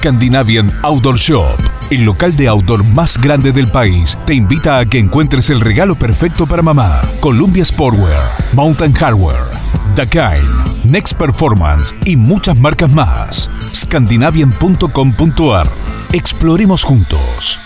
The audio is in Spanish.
Scandinavian Outdoor Shop, el local de outdoor más grande del país, te invita a que encuentres el regalo perfecto para mamá. Columbia Sportwear, Mountain Hardware, Dakine, Next Performance y muchas marcas más. Scandinavian.com.ar. Exploremos juntos.